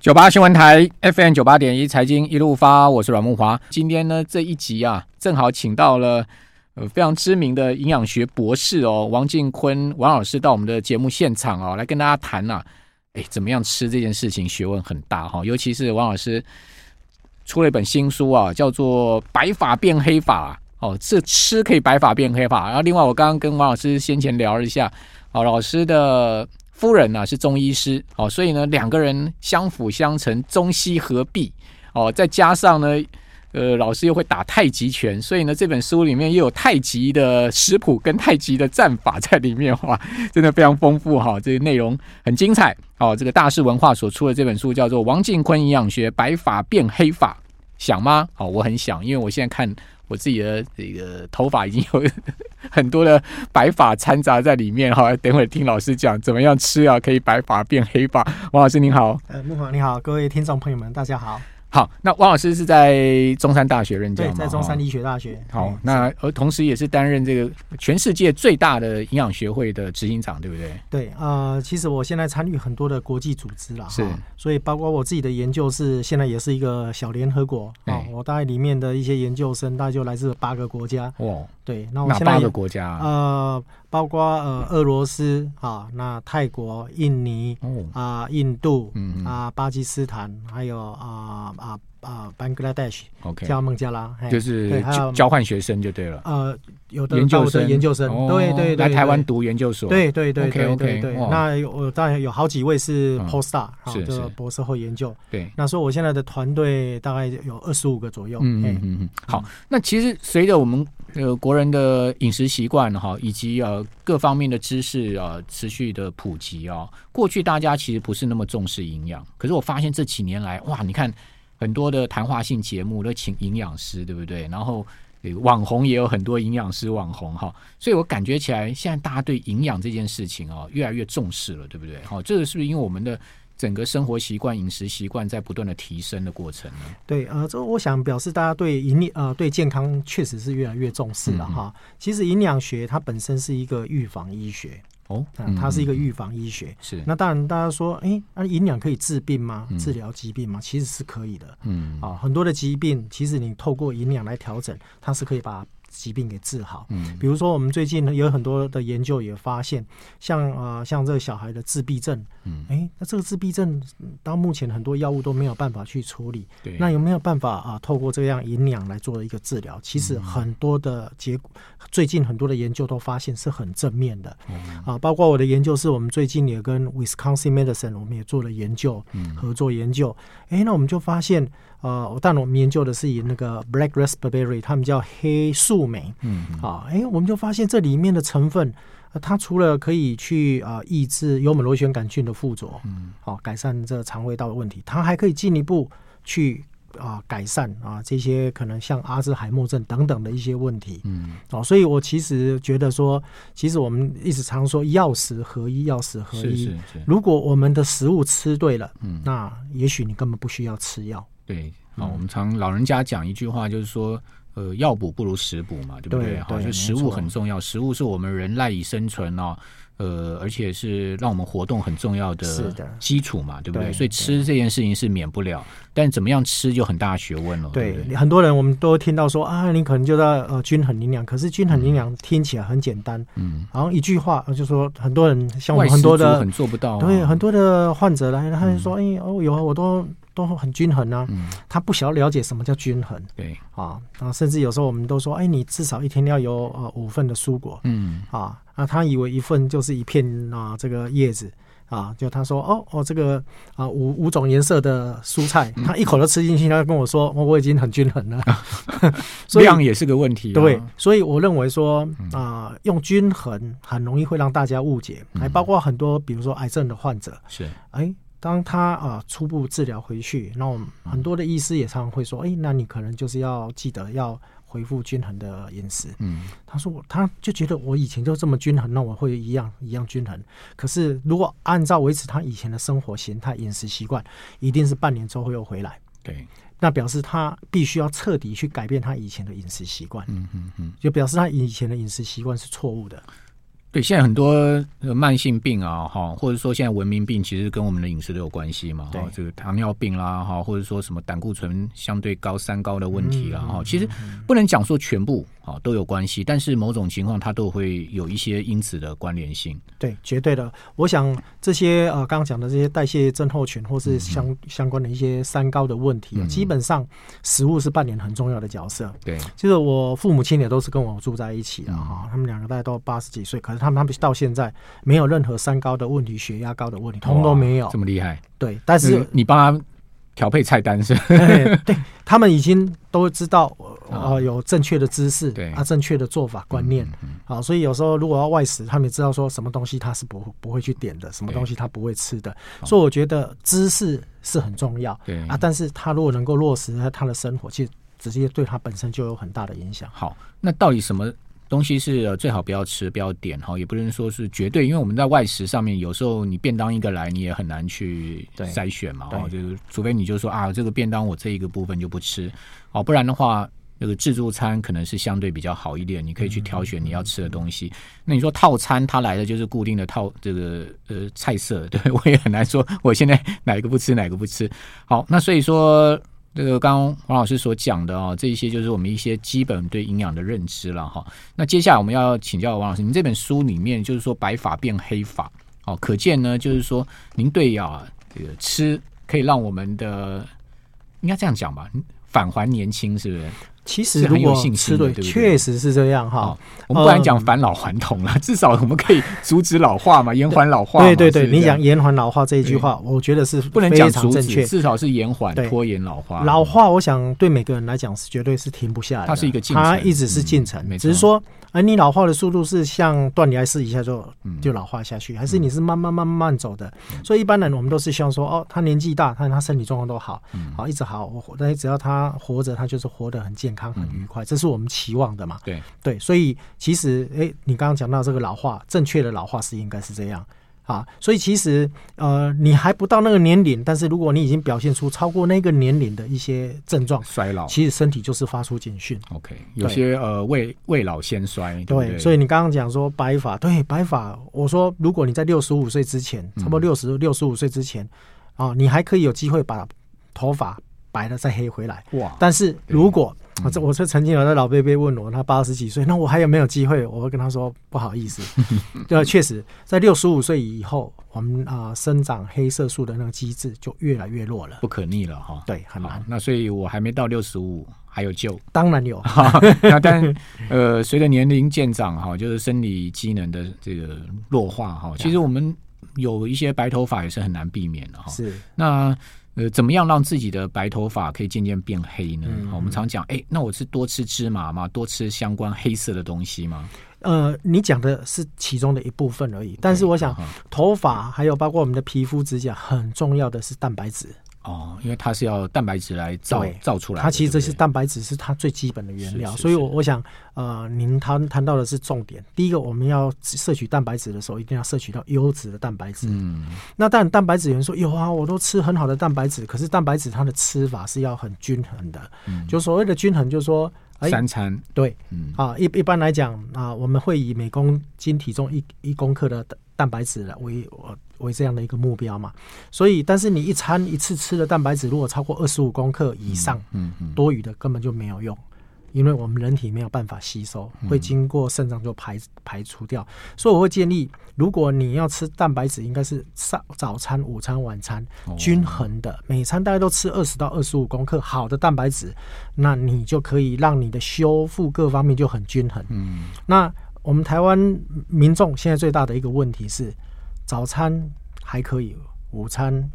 九八新闻台 FM 九八点一财经一路发，我是阮慕华。今天呢这一集啊，正好请到了呃非常知名的营养学博士哦，王进坤王老师到我们的节目现场哦，来跟大家谈啊，哎怎么样吃这件事情学问很大哈，尤其是王老师出了一本新书啊，叫做《白发变黑发》哦，这吃可以白发变黑发。然后另外我刚刚跟王老师先前聊了一下，哦老师的。夫人呢、是中医师，哦，所以呢两个人相辅相成，中西合璧，哦，再加上呢，呃，老师又会打太极拳，所以呢这本书里面又有太极的食谱跟太极的战法在里面，哇，真的非常丰富哈、这个内容很精彩，哦，这个大是文化所出的这本书叫做《王进坤营养学白发变黑发》，想吗？哦，我很想，因为我现在看。我自己的这个头发已经有很多的白发掺杂在里面哈，等会儿听老师讲怎么样吃啊，可以白发变黑发。王老师您好，呃，木华你好，各位听众朋友们，大家好。好，那王老师是在中山大学任教？对，在中山医学大学。好，那而同时也是担任这个全世界最大的营养学会的执行长，对不对？对，呃，其实我现在参与很多的国际组织了，是，所以包括我自己的研究是，现在也是一个小联合国啊。我大概里面的一些研究生，大概就来自八个国家。哇，对，那我现在哪八个国家？呃，包括呃俄罗斯啊，那泰国、印尼啊、印度啊、巴基斯坦，还有啊。啊啊，Bangladesh，OK，叫孟加拉，就是交换学生就对了。呃，有的研究生，研究生，对对对，来台湾读研究所，对对对对对对。那有当然有好几位是 Postdoc，是是博士后研究。对，那所以我现在的团队大概有二十五个左右。嗯嗯嗯。好，那其实随着我们呃国人的饮食习惯哈，以及呃各方面的知识啊持续的普及啊，过去大家其实不是那么重视营养，可是我发现这几年来，哇，你看。很多的谈话性节目都请营养师，对不对？然后网红也有很多营养师网红哈，所以我感觉起来，现在大家对营养这件事情哦，越来越重视了，对不对？好，这个是不是因为我们的整个生活习惯、饮食习惯在不断的提升的过程呢？对，呃，这我想表示大家对营养呃对健康确实是越来越重视了哈。嗯、其实营养学它本身是一个预防医学。哦，它是一个预防医学。是，那当然，大家说，哎，那营养可以治病吗？治疗疾病吗？其实是可以的。嗯，啊，很多的疾病，其实你透过营养来调整，它是可以把疾病给治好，嗯，比如说我们最近有很多的研究也发现，像啊像这个小孩的自闭症，嗯，哎，那这个自闭症到目前很多药物都没有办法去处理，对，那有没有办法啊透过这样营养来做一个治疗？其实很多的结果，最近很多的研究都发现是很正面的，嗯啊，包括我的研究是我们最近也跟 Wisconsin Medicine 我们也做了研究，嗯。合作研究，哎，那我们就发现。呃，但我们研究的是以那个 black raspberry，他们叫黑树莓。嗯，啊，哎，我们就发现这里面的成分，呃、它除了可以去啊、呃、抑制幽门螺旋杆菌的附着，嗯，好、啊、改善这肠胃道的问题，它还可以进一步去啊、呃、改善啊这些可能像阿兹海默症等等的一些问题。嗯，哦、啊，所以我其实觉得说，其实我们一直常说药食合一，药食合一。是是是。如果我们的食物吃对了，嗯，那也许你根本不需要吃药。对，好，我们常老人家讲一句话，就是说，呃，药补不如食补嘛，对不对？好，就食物很重要，食物是我们人赖以生存哦，呃，而且是让我们活动很重要的基础嘛，对不对？所以吃这件事情是免不了，但怎么样吃就很大学问了。对，很多人我们都听到说啊，你可能就在呃均衡营养，可是均衡营养听起来很简单，嗯，然后一句话就说很多人像我们很多的很做不到，对，很多的患者来，他就说，哎，哦，有啊，我都。都很均衡啊，嗯、他不晓得了解什么叫均衡，对。啊，啊，甚至有时候我们都说，哎，你至少一天要有呃五份的蔬果，嗯。啊，那他以为一份就是一片啊这个叶子。啊，就他说哦哦这个啊五五种颜色的蔬菜，他一口都吃进去，他跟我说，我已经很均衡了，所以量也是个问题，对，所以我认为说啊，用均衡很容易会让大家误解，还包括很多比如说癌症的患者。是。哎。当他啊初步治疗回去，那我们很多的医师也常常会说：“哎，那你可能就是要记得要恢复均衡的饮食。”嗯，他说我他就觉得我以前就这么均衡，那我会一样一样均衡。可是如果按照维持他以前的生活形态、饮食习惯，一定是半年之后又回来。对，那表示他必须要彻底去改变他以前的饮食习惯。嗯嗯嗯，就表示他以前的饮食习惯是错误的。对，现在很多慢性病啊，哈，或者说现在文明病，其实跟我们的饮食都有关系嘛。对，这个糖尿病啦，哈，或者说什么胆固醇相对高、三高的问题啦，哈、嗯，其实不能讲说全部啊都有关系，但是某种情况它都会有一些因此的关联性。对，绝对的。我想这些呃，刚刚讲的这些代谢症候群，或是相、嗯、相关的一些三高的问题，嗯、基本上食物是扮演很重要的角色。对，就是我父母亲也都是跟我住在一起的哈、嗯，他们两个大概都八十几岁，可是。他们他们到现在没有任何三高的问题，血压高的问题，通通都没有。这么厉害？对，但是你帮他调配菜单是？对，对，他们已经都知道，呃，有正确的知识，对啊，正确的做法观念。好，所以有时候如果要外食，他们也知道说什么东西他是不不会去点的，什么东西他不会吃的。所以我觉得知识是很重要。对啊，但是他如果能够落实在他的生活，其实直接对他本身就有很大的影响。好，那到底什么？东西是最好不要吃，不要点哈，也不能说是绝对，因为我们在外食上面，有时候你便当一个来，你也很难去筛选嘛，哦，就是除非你就说啊，这个便当我这一个部分就不吃，哦，不然的话，那个自助餐可能是相对比较好一点，你可以去挑选你要吃的东西。那你说套餐，它来的就是固定的套这个呃菜色，对 我也很难说，我现在哪一个不吃，哪个不吃。好，那所以说。这个刚刚王老师所讲的啊，这一些就是我们一些基本对营养的认知了哈。那接下来我们要请教王老师，您这本书里面就是说白发变黑发，哦，可见呢就是说您对啊这个吃可以让我们的应该这样讲吧，返还年轻是不是？其实如果吃对，确实是这样哈。我们不然讲返老还童了，至少我们可以阻止老化嘛，延缓老化。对对对，你讲延缓老化这一句话，我觉得是不能讲阻止，至少是延缓拖延老化。老化，我想对每个人来讲是绝对是停不下来的，它是一个进程，它一直是进程，只是说。而你老化的速度是像断崖式一下就就老化下去，还是你是慢慢慢慢走的？所以一般人我们都是希望说，哦，他年纪大，他他身体状况都好，好一直好，我活，但只要他活着，他就是活得很健康、很愉快，这是我们期望的嘛？对对，所以其实，哎，你刚刚讲到这个老化，正确的老化是应该是这样。啊，所以其实呃，你还不到那个年龄，但是如果你已经表现出超过那个年龄的一些症状，衰老，其实身体就是发出警讯。OK，有些呃未未老先衰，对，对，对。所以你刚刚讲说白发，对白发，我说如果你在六十五岁之前，差不多六十六十五岁之前，啊，你还可以有机会把头发白了再黑回来。哇！但是如果我这我是曾经有的老伯伯问我，他八十几岁，那我还有没有机会？我会跟他说不好意思，对，确实在六十五岁以后，我们啊、呃、生长黑色素的那个机制就越来越弱了，不可逆了哈。对，很难。那所以我还没到六十五，还有救？当然有。那但呃，随着年龄渐长哈，就是生理机能的这个弱化哈，其实我们有一些白头发也是很难避免的哈。是那。呃，怎么样让自己的白头发可以渐渐变黑呢？嗯、我们常讲，哎、欸，那我是多吃芝麻吗？多吃相关黑色的东西吗？呃，你讲的是其中的一部分而已。但是我想，嗯、头发还有包括我们的皮肤、指甲，很重要的是蛋白质。哦，因为它是要蛋白质来造造出来，它其实这些蛋白质是它最基本的原料，所以我我想，呃，您谈谈到的是重点。第一个，我们要摄取蛋白质的时候，一定要摄取到优质的蛋白质。嗯，那当然，蛋白质有人说有啊，我都吃很好的蛋白质，可是蛋白质它的吃法是要很均衡的。嗯，就所谓的均衡，就是说，哎，三餐。对，嗯。啊，一一般来讲啊，我们会以每公斤体重一一公克的蛋白质来为我。为这样的一个目标嘛，所以，但是你一餐一次吃的蛋白质如果超过二十五公克以上，嗯嗯，多余的根本就没有用，因为我们人体没有办法吸收，会经过肾脏就排排除掉。所以我会建议，如果你要吃蛋白质，应该是上早餐、午餐、晚餐均衡的，每餐大概都吃二十到二十五公克好的蛋白质，那你就可以让你的修复各方面就很均衡。嗯，那我们台湾民众现在最大的一个问题是。早餐还可以，午餐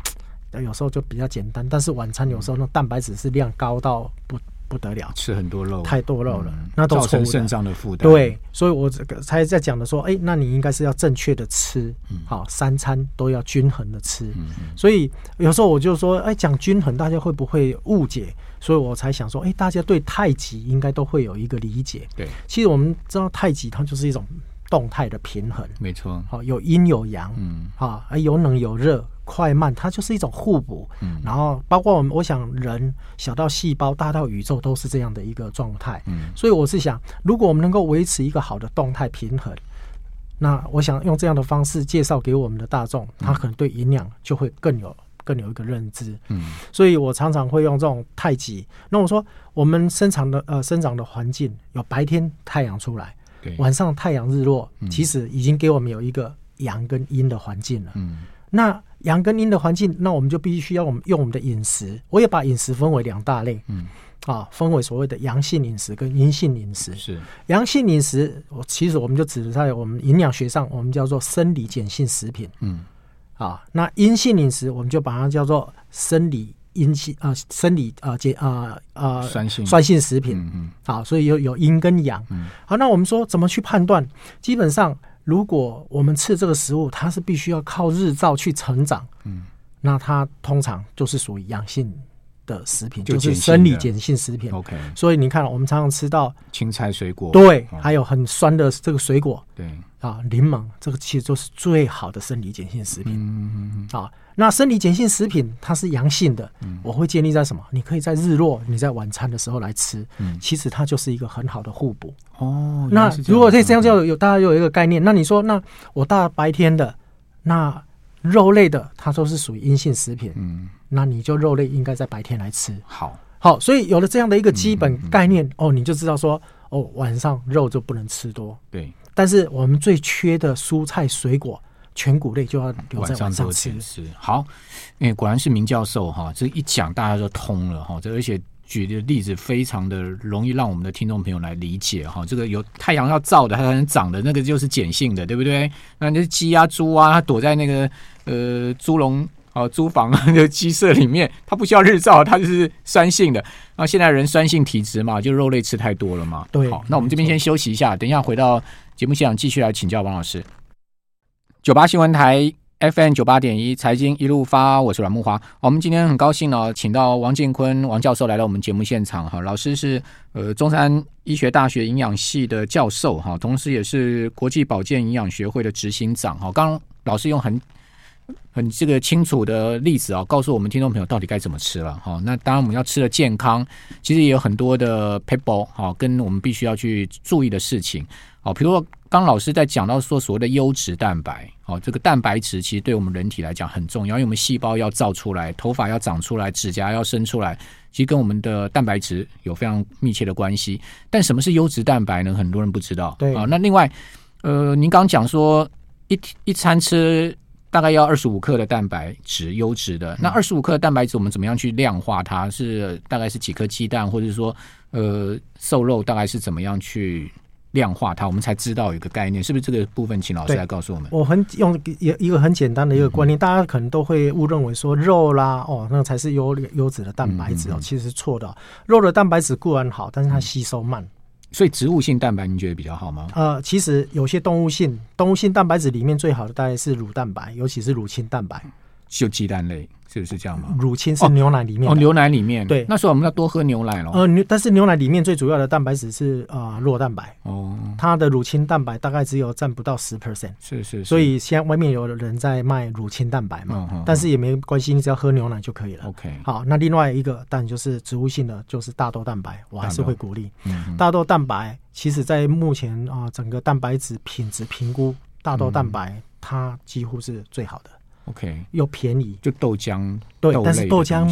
有时候就比较简单，但是晚餐有时候那蛋白质是量高到不不得了，吃很多肉，太多肉了，嗯、那都造成肾脏的负担。对，所以我这个才在讲的说，哎、欸，那你应该是要正确的吃，好、嗯，三餐都要均衡的吃。嗯、所以有时候我就说，哎、欸，讲均衡，大家会不会误解？所以我才想说，哎、欸，大家对太极应该都会有一个理解。对，其实我们知道太极它就是一种。动态的平衡，没错。好，有阴有阳，嗯，好，有冷有热，快慢，它就是一种互补。嗯，然后包括我们，我想人小到细胞，大到宇宙，都是这样的一个状态。嗯，所以我是想，如果我们能够维持一个好的动态平衡，那我想用这样的方式介绍给我们的大众，他可能对营养就会更有更有一个认知。嗯，所以我常常会用这种太极。那我说，我们生长的呃生长的环境有白天太阳出来，对，晚上太阳日落，其实已经给我们有一个阳跟阴的环境了。嗯，那阳跟阴的环境，那我们就必须要我们用我们的饮食。我也把饮食分为两大类。嗯。啊，分为所谓的阳性饮食跟阴性饮食。是阳性饮食，我其实我们就指在我们营养学上，我们叫做生理碱性食品。嗯，啊，那阴性饮食，我们就把它叫做生理阴性啊，生理啊碱啊啊酸性酸性食品。嗯嗯。好，所以有有阴跟阳。嗯。好，那我们说怎么去判断？基本上，如果我们吃这个食物，它是必须要靠日照去成长。嗯。那它通常就是属于阳性。的食品就是生理碱性食品，OK。所以你看，我们常常吃到青菜、水果，对，还有很酸的这个水果，对。啊，柠檬，这个其实都是最好的生理碱性食品。嗯嗯嗯。啊，那生理碱性食品它是阳性的，我会建立在什么？你可以在日落，你在晚餐的时候来吃，其实它就是一个很好的互补。哦，那如果这这样就有大家有一个概念，那你说，那我大白天的那肉类的，它都是属于阴性食品。嗯。那你就肉类应该在白天来吃，好，好，所以有了这样的一个基本概念，嗯嗯嗯、哦，你就知道说，哦，晚上肉就不能吃多，对。但是我们最缺的蔬菜水果、全谷类就要留在晚上吃。是好，因为果然是明教授哈，这一讲大家就通了哈，这而且举的例子非常的容易让我们的听众朋友来理解哈。这个有太阳要照的，它才能长的那个就是碱性的，对不对？那那鸡啊、猪啊，它躲在那个呃猪笼。哦，猪房 的鸡舍里面，它不需要日照，它就是酸性的。那现在人酸性体质嘛，就肉类吃太多了嘛。对，好，那我们这边先休息一下，等一下回到节目现场继续来请教王老师。九八新闻台 FM 九八点一财经一路发，我是阮慕华。我们今天很高兴呢，请到王建坤王教授来到我们节目现场。哈，老师是呃中山医学大学营养系的教授哈，同时也是国际保健营养学会的执行长。哈，刚老师用很很这个清楚的例子啊，告诉我们听众朋友到底该怎么吃了哈。那当然我们要吃的健康，其实也有很多的 paper 哈，跟我们必须要去注意的事情。好，比如说刚老师在讲到说所谓的优质蛋白，哦，这个蛋白质其实对我们人体来讲很重要，因为我们细胞要造出来，头发要长出来，指甲要生出来，其实跟我们的蛋白质有非常密切的关系。但什么是优质蛋白呢？很多人不知道。对啊，那另外，呃，您刚讲说一一餐吃。大概要二十五克的蛋白质，优质的。那二十五克的蛋白质，我们怎么样去量化它？是大概是几颗鸡蛋，或者是说，呃，瘦肉大概是怎么样去量化它？我们才知道有一个概念，是不是这个部分？请老师来告诉我们。我很用一一个很简单的一个观念，嗯、大家可能都会误认为说肉啦，哦，那才是优优质的蛋白质哦，其实是错的。肉的蛋白质固然好，但是它吸收慢。所以植物性蛋白你觉得比较好吗？呃，其实有些动物性动物性蛋白质里面最好的大概是乳蛋白，尤其是乳清蛋白，就鸡蛋类。是不是这样吗？乳清是牛奶里面哦，牛奶里面对。那时候我们要多喝牛奶咯。呃，牛但是牛奶里面最主要的蛋白质是啊酪蛋白哦，它的乳清蛋白大概只有占不到十 percent，是是。所以现在外面有人在卖乳清蛋白嘛，但是也没关系，你只要喝牛奶就可以了。OK，好，那另外一个蛋就是植物性的，就是大豆蛋白，我还是会鼓励。大豆蛋白其实在目前啊整个蛋白质品质评估，大豆蛋白它几乎是最好的。OK，又便宜，就豆浆，对，但是豆浆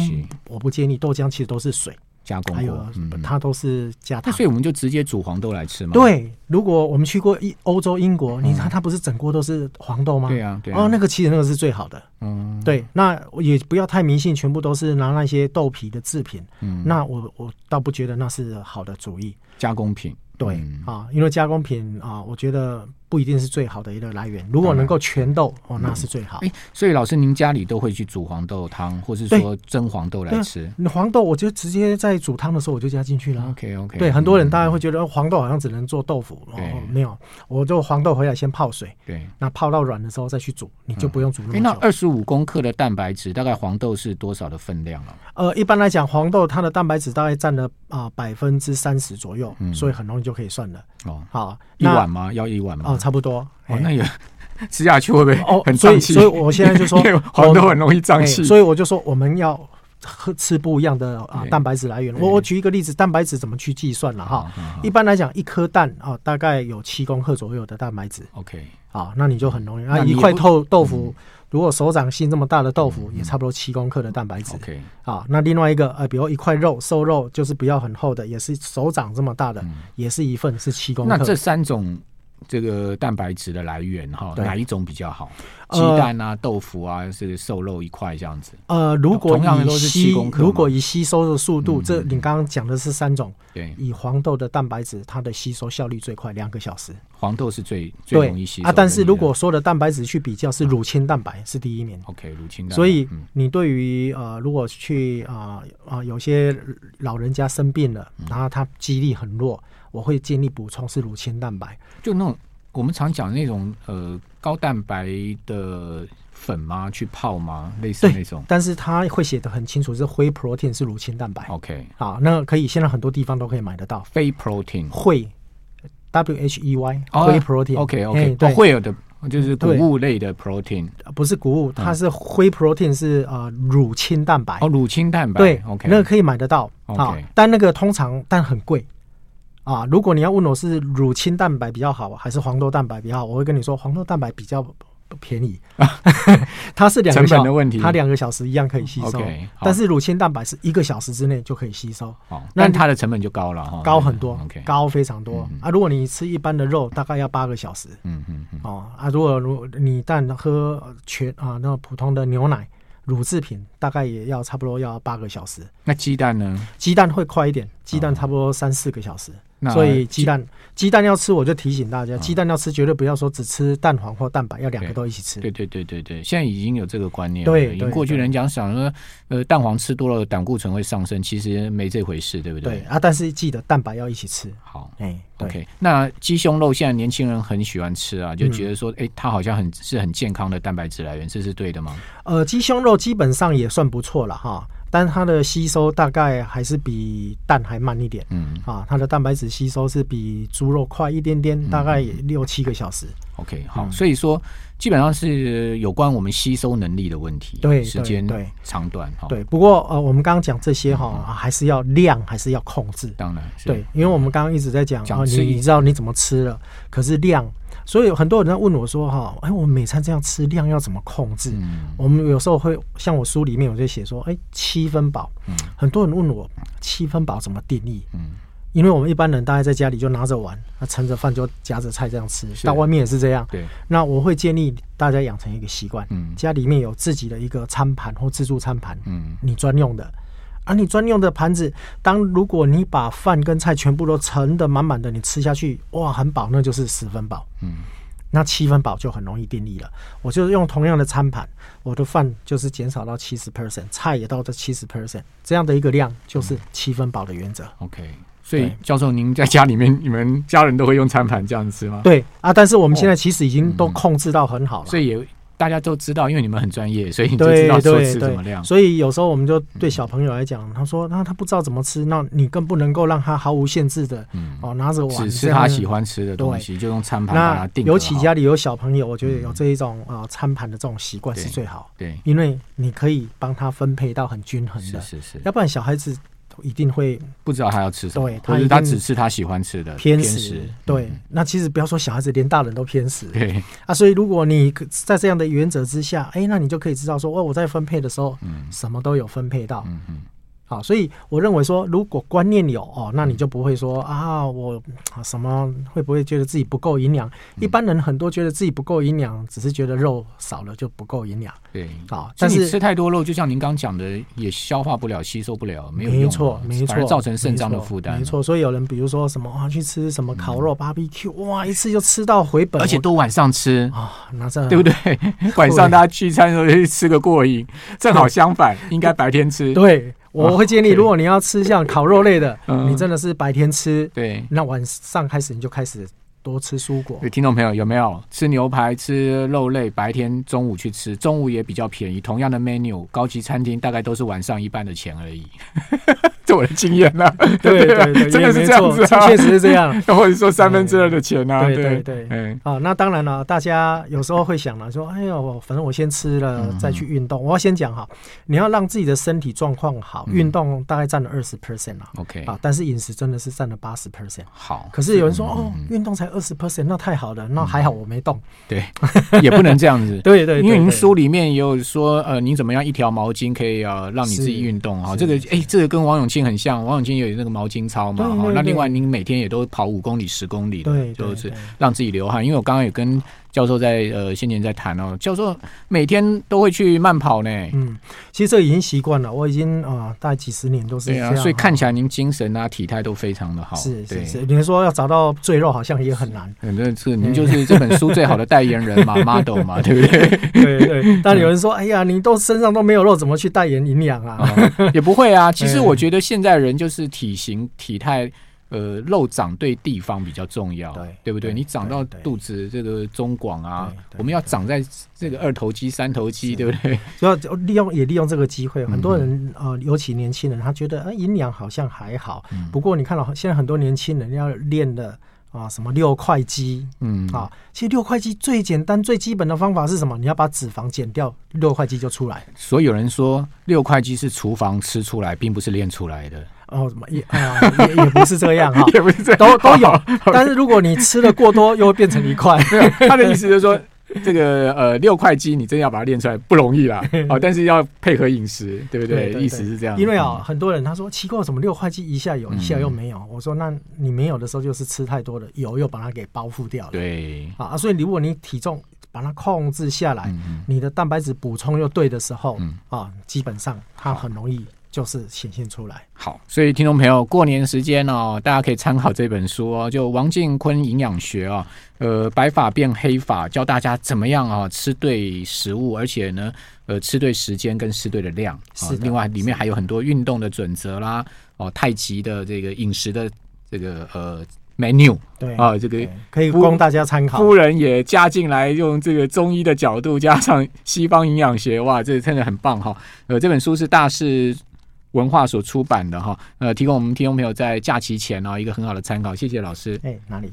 我不建议，豆浆其实都是水加工过，还有、嗯、它都是加糖，所以我们就直接煮黄豆来吃嘛。对，如果我们去过一欧洲英国，你看它不是整锅都是黄豆吗？对啊，对啊，哦，那个其实那个是最好的。嗯，对，那也不要太迷信，全部都是拿那些豆皮的制品。嗯，那我我倒不觉得那是好的主意，加工品。对、嗯、啊，因为加工品啊，我觉得不一定是最好的一个来源。如果能够全豆哦，那是最好。哎、嗯，所以老师，您家里都会去煮黄豆汤，或是说蒸黄豆来吃？黄豆我就直接在煮汤的时候我就加进去了。OK OK。对，很多人大家会觉得黄豆好像只能做豆腐，哦，没有，我就黄豆回来先泡水，对，那泡到软的时候再去煮，你就不用煮那么久。那二十五公克的蛋白质，大概黄豆是多少的分量啊？呃，一般来讲，黄豆它的蛋白质大概占了啊百分之三十左右，嗯，所以很容易就可以算了。哦，好，一碗吗？要一碗吗？哦，差不多。哦，那也 吃下去会不会哦很胀气？所以我现在就说，黄豆很容易胀气，所以我就说我们要喝吃不一样的啊蛋白质来源。我我举一个例子，蛋白质怎么去计算了哈？一般来讲，一颗蛋啊，大概有七公克左右的蛋白质。OK，啊，那你就很容易啊，一块豆豆腐。如果手掌心这么大的豆腐，也差不多七公克的蛋白质。OK，啊，那另外一个呃，比如一块肉，瘦肉就是不要很厚的，也是手掌这么大的，嗯、也是一份是七公克。那这三种这个蛋白质的来源哈，哪一种比较好？鸡蛋啊，豆腐啊，是瘦肉一块这样子。呃，如果以吸，如果以吸收的速度，这你刚刚讲的是三种。对，以黄豆的蛋白质，它的吸收效率最快，两个小时。黄豆是最最容易吸收啊。但是如果说的蛋白质去比较，是乳清蛋白是第一名。OK，乳清蛋白。所以你对于呃，如果去啊啊，有些老人家生病了，然后他肌力很弱，我会建议补充是乳清蛋白。就那种我们常讲的那种呃。高蛋白的粉吗？去泡吗？类似那种，但是它会写得很清楚，是 Whey protein 是乳清蛋白。OK，好，那可以，现在很多地方都可以买得到。非 protein 会 W H E Y Whey protein。OK OK，对，会有的就是谷物类的 protein，不是谷物，它是 Whey protein 是呃乳清蛋白。哦，乳清蛋白。对，OK，那个可以买得到。OK，但那个通常但很贵。啊，如果你要问我是乳清蛋白比较好，还是黄豆蛋白比较好，我会跟你说黄豆蛋白比较便宜。它是两个小时的问题，它两个小时一样可以吸收。Okay, 但是乳清蛋白是一个小时之内就可以吸收。哦那它的成本就高了哈，高很多，okay, 高非常多。嗯、啊，如果你吃一般的肉，大概要八个小时。嗯嗯嗯。哦啊，如果如你但喝全啊，那普通的牛奶。乳制品大概也要差不多要八个小时。那鸡蛋呢？鸡蛋会快一点，鸡蛋差不多三四个小时。所以鸡蛋鸡蛋要吃，我就提醒大家，鸡蛋要吃绝对不要说只吃蛋黄或蛋白，要两个都一起吃。对对对对对，现在已经有这个观念了。对，过去人讲想说，呃，蛋黄吃多了胆固醇会上升，其实没这回事，对不对？对啊，但是记得蛋白要一起吃。好，哎，OK。那鸡胸肉现在年轻人很喜欢吃啊，就觉得说，哎，它好像很是很健康的蛋白质来源，这是对的吗？呃，鸡胸肉基本上也算不错了哈。但它的吸收大概还是比蛋还慢一点，嗯。啊，它的蛋白质吸收是比猪肉快一点点，大概六七个小时。OK，好，所以说基本上是有关我们吸收能力的问题，对时间对长短哈。对，不过呃，我们刚刚讲这些哈，还是要量，还是要控制。当然，对，因为我们刚刚一直在讲啊，你你知道你怎么吃了，可是量。所以很多人在问我说：“哈，哎，我每餐这样吃量要怎么控制？”嗯、我们有时候会像我书里面我就写说：“哎，七分饱。嗯”很多人问我七分饱怎么定义？嗯，因为我们一般人大概在家里就拿着碗，那盛着饭就夹着菜这样吃，到外面也是这样。对，那我会建议大家养成一个习惯，嗯，家里面有自己的一个餐盘或自助餐盘，嗯，你专用的。而、啊、你专用的盘子，当如果你把饭跟菜全部都盛的满满的，你吃下去，哇，很饱，那就是十分饱。嗯，那七分饱就很容易定义了。我就是用同样的餐盘，我的饭就是减少到七十 percent，菜也到这七十 percent，这样的一个量就是七分饱的原则。OK，所以教授，您在家里面，你们家人都会用餐盘这样吃吗？对啊，但是我们现在其实已经都控制到很好了，哦嗯、所以也。大家都知道，因为你们很专业，所以你就知道说吃什么量。所以有时候我们就对小朋友来讲，他说那他不知道怎么吃，那你更不能够让他毫无限制的，哦，拿着碗只吃他喜欢吃的东西，就用餐盘把它定。尤其家里有小朋友，我觉得有这一种啊餐盘的这种习惯是最好。对，因为你可以帮他分配到很均衡的，是是是。要不然小孩子。一定会不知道他要吃什么，对，他他只吃他喜欢吃的偏食。对，那其实不要说小孩子，连大人都偏食。对啊，所以如果你在这样的原则之下，哎，那你就可以知道说，哦，我在分配的时候，嗯，什么都有分配到。嗯嗯。好，所以我认为说，如果观念有哦，那你就不会说啊，我什么会不会觉得自己不够营养？一般人很多觉得自己不够营养，只是觉得肉少了就不够营养。对，啊，但是吃太多肉，就像您刚讲的，也消化不了、吸收不了，没有用，没错，没错，反而造成肾脏的负担。没错，所以有人比如说什么啊，去吃什么烤肉、BBQ，哇，一次就吃到回本，而且都晚上吃啊，那这对不对？晚上大家聚餐的时候去吃个过瘾，正好相反，应该白天吃。对。我会建议，如果你要吃像烤肉类的，你真的是白天吃，对，那晚上开始你就开始多吃蔬果。听众朋友有没有吃牛排、吃肉类？白天中午去吃，中午也比较便宜。同样的 menu，高级餐厅大概都是晚上一半的钱而已。是我的经验呐。对对对，真的是这样子，确实是这样。或者说三分之二的钱啊，对对对。嗯，啊，那当然了，大家有时候会想了，说，哎呦，反正我先吃了再去运动。我要先讲哈，你要让自己的身体状况好，运动大概占了二十 percent 啊。OK，啊，但是饮食真的是占了八十 percent。好，可是有人说，哦，运动才二十 percent，那太好了，那还好我没动。对，也不能这样子。对对，因为您书里面也有说，呃，你怎么样一条毛巾可以啊让你自己运动啊？这个，哎，这个跟王永庆很像，王永庆有那个毛巾操嘛。那另外，您每天也都跑五公里、十公里的，就是让自己流汗。因为我刚刚也跟。教授在呃先前在谈哦，教授每天都会去慢跑呢。嗯，其实这已经习惯了，我已经啊、呃、大概几十年都是这样。对啊，所以看起来您精神啊体态都非常的好。是是是，您说要找到赘肉好像也很难。反正是您就是 这本书最好的代言人嘛，model 嘛，对不对？对对。但有人说，哎呀，你都身上都没有肉，怎么去代言营养啊、哦？也不会啊。其实我觉得现在人就是体型体态。呃，肉长对地方比较重要，对，对不对？你长到肚子这个中广啊，我们要长在这个二头肌、三头肌，对不对？主要利用也利用这个机会，很多人呃，尤其年轻人，他觉得呃营养好像还好。不过你看到现在很多年轻人要练的啊，什么六块肌，嗯啊，其实六块肌最简单、最基本的方法是什么？你要把脂肪减掉，六块肌就出来。所以有人说，六块肌是厨房吃出来，并不是练出来的。哦，怎么也啊，也也不是这样哈，也不是这样，都都有。但是如果你吃的过多，又会变成一块。他的意思就是说，这个呃六块肌，你真要把它练出来不容易啦。哦，但是要配合饮食，对不对？意思是这样。因为啊，很多人他说奇怪，怎么六块肌一下有，一下又没有？我说，那你没有的时候，就是吃太多的油，又把它给包覆掉了。对啊，所以如果你体重把它控制下来，你的蛋白质补充又对的时候，啊，基本上它很容易。就是显现出来。好，所以听众朋友，过年时间哦，大家可以参考这本书哦，就王进坤营养学啊，呃，白发变黑发，教大家怎么样啊吃对食物，而且呢，呃，吃对时间跟吃对的量。是。另外，里面还有很多运动的准则啦，哦，太极的这个饮食的这个呃。menu 对啊，这个可以供大家参考。夫人也加进来，用这个中医的角度加上西方营养学，哇，这真的很棒哈。呃，这本书是大是文化所出版的哈，呃，提供我们听众朋友在假期前啊一个很好的参考。谢谢老师。哎，哪里？